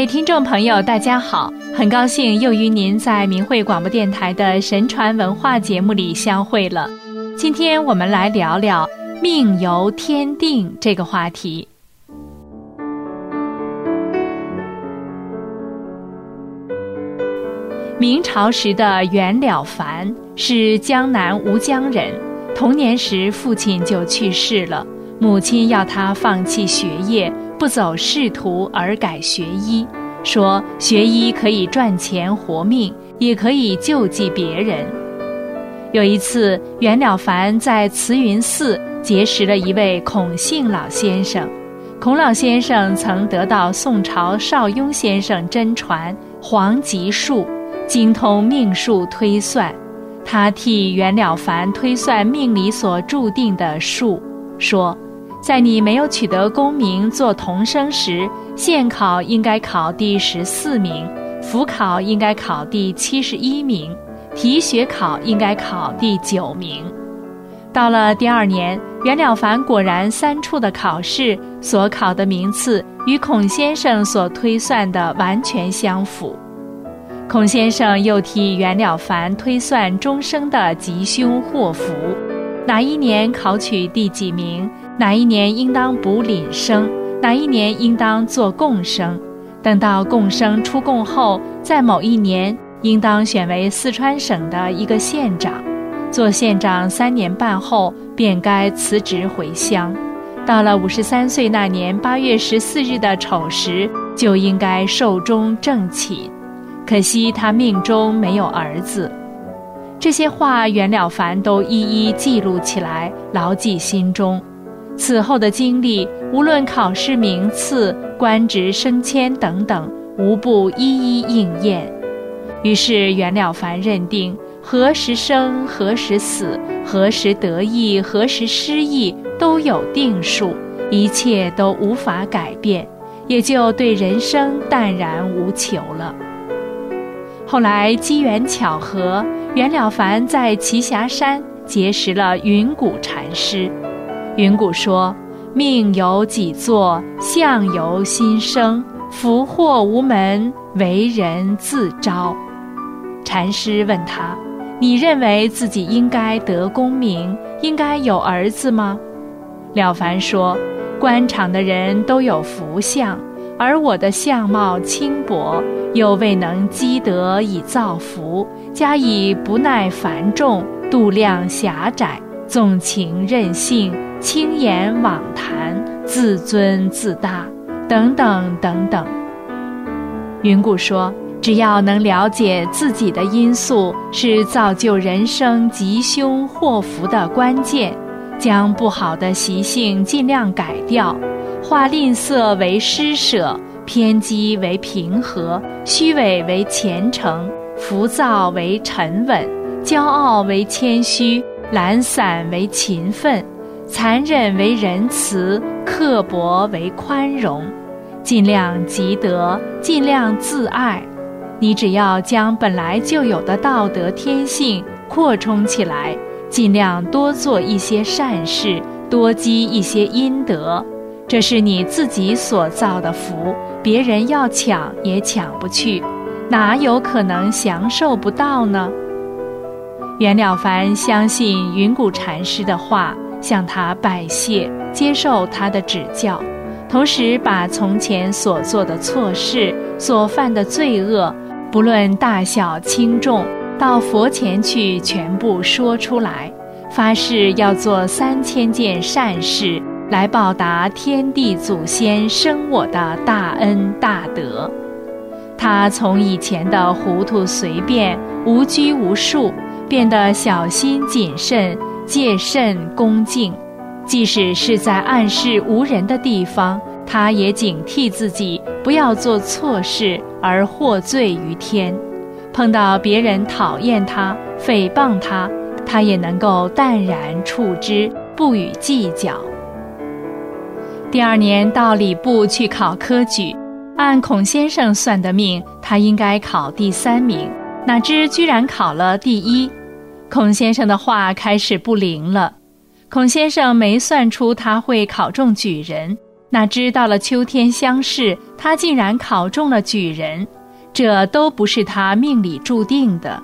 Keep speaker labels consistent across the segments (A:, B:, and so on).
A: 位听众朋友，大家好！很高兴又与您在明慧广播电台的神传文化节目里相会了。今天我们来聊聊“命由天定”这个话题。明朝时的袁了凡是江南吴江人，童年时父亲就去世了，母亲要他放弃学业。不走仕途而改学医，说学医可以赚钱活命，也可以救济别人。有一次，袁了凡在慈云寺结识了一位孔姓老先生。孔老先生曾得到宋朝邵雍先生真传黄极术，精通命数推算。他替袁了凡推算命里所注定的数，说。在你没有取得功名做童生时，县考应该考第十四名，府考应该考第七十一名，提学考应该考第九名。到了第二年，袁了凡果然三处的考试所考的名次与孔先生所推算的完全相符。孔先生又替袁了凡推算终生的吉凶祸福，哪一年考取第几名？哪一年应当补廪生？哪一年应当做贡生？等到贡生出贡后，在某一年应当选为四川省的一个县长。做县长三年半后，便该辞职回乡。到了五十三岁那年八月十四日的丑时，就应该寿终正寝。可惜他命中没有儿子。这些话袁了凡都一一记录起来，牢记心中。此后的经历，无论考试名次、官职升迁等等，无不一一应验。于是袁了凡认定：何时生，何时死，何时得意，何时失意，都有定数，一切都无法改变，也就对人生淡然无求了。后来机缘巧合，袁了凡在栖霞山结识了云谷禅师。云谷说：“命由己作，相由心生，福祸无门，为人自招。”禅师问他：“你认为自己应该得功名，应该有儿子吗？”了凡说：“官场的人都有福相，而我的相貌轻薄，又未能积德以造福，加以不耐繁重，度量狭窄，纵情任性。”轻言妄谈，自尊自大，等等等等。云谷说：“只要能了解自己的因素是造就人生吉凶祸福的关键，将不好的习性尽量改掉，化吝啬为施舍，偏激为平和，虚伪为虔诚，浮躁为沉稳，骄傲为谦虚，懒散为勤奋。”残忍为仁慈，刻薄为宽容，尽量积德，尽量自爱。你只要将本来就有的道德天性扩充起来，尽量多做一些善事，多积一些阴德，这是你自己所造的福，别人要抢也抢不去，哪有可能享受不到呢？袁了凡相信云谷禅师的话。向他拜谢，接受他的指教，同时把从前所做的错事、所犯的罪恶，不论大小轻重，到佛前去全部说出来，发誓要做三千件善事，来报答天地祖先生我的大恩大德。他从以前的糊涂随便、无拘无束，变得小心谨慎。戒慎恭敬，即使是在暗室无人的地方，他也警惕自己不要做错事而获罪于天。碰到别人讨厌他、诽谤他，他也能够淡然处之，不予计较。第二年到礼部去考科举，按孔先生算的命，他应该考第三名，哪知居然考了第一。孔先生的话开始不灵了。孔先生没算出他会考中举人，哪知到了秋天乡试，他竟然考中了举人，这都不是他命里注定的。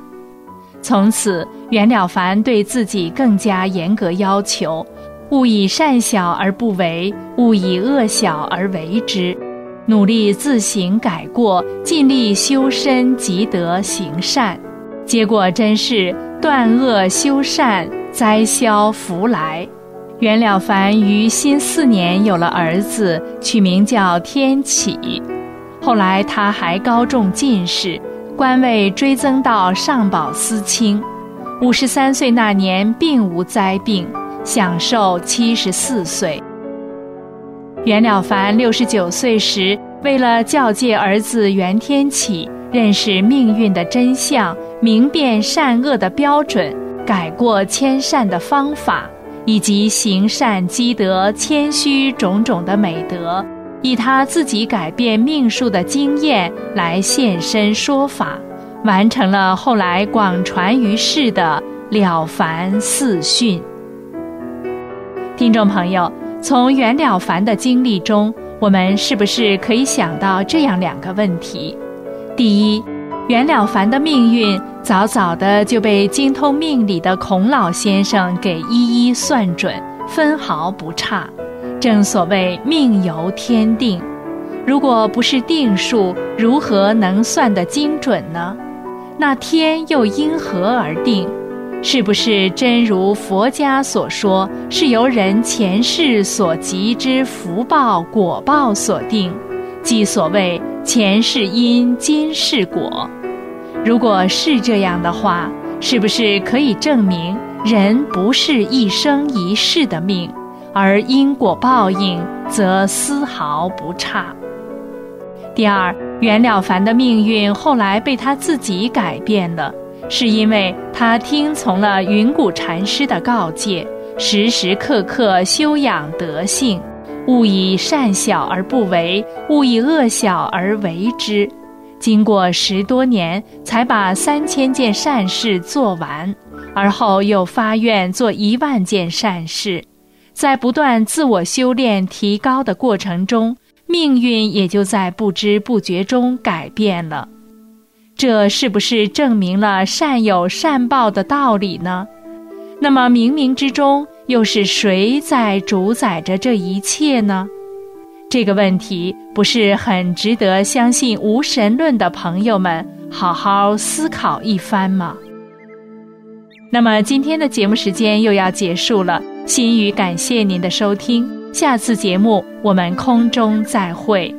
A: 从此，袁了凡对自己更加严格要求：勿以善小而不为，勿以恶小而为之。努力自省改过，尽力修身积德行善，结果真是断恶修善，灾消福来。袁了凡于新四年有了儿子，取名叫天启。后来他还高中进士，官位追增到上宝司卿。五十三岁那年并无灾病，享寿七十四岁。袁了凡六十九岁时，为了教诫儿子袁天启认识命运的真相，明辨善恶的标准，改过迁善的方法。以及行善积德、谦虚种种的美德，以他自己改变命数的经验来现身说法，完成了后来广传于世的《了凡四训》。听众朋友，从袁了凡的经历中，我们是不是可以想到这样两个问题？第一，袁了凡的命运。早早的就被精通命理的孔老先生给一一算准，分毫不差。正所谓命由天定，如果不是定数，如何能算得精准呢？那天又因何而定？是不是真如佛家所说，是由人前世所积之福报果报所定，即所谓前世因，今世果。如果是这样的话，是不是可以证明人不是一生一世的命，而因果报应则丝毫不差？第二，袁了凡的命运后来被他自己改变了，是因为他听从了云谷禅师的告诫，时时刻刻修养德性，勿以善小而不为，勿以恶小而为之。经过十多年，才把三千件善事做完，而后又发愿做一万件善事，在不断自我修炼提高的过程中，命运也就在不知不觉中改变了。这是不是证明了善有善报的道理呢？那么冥冥之中，又是谁在主宰着这一切呢？这个问题不是很值得相信无神论的朋友们好好思考一番吗？那么今天的节目时间又要结束了，心语感谢您的收听，下次节目我们空中再会。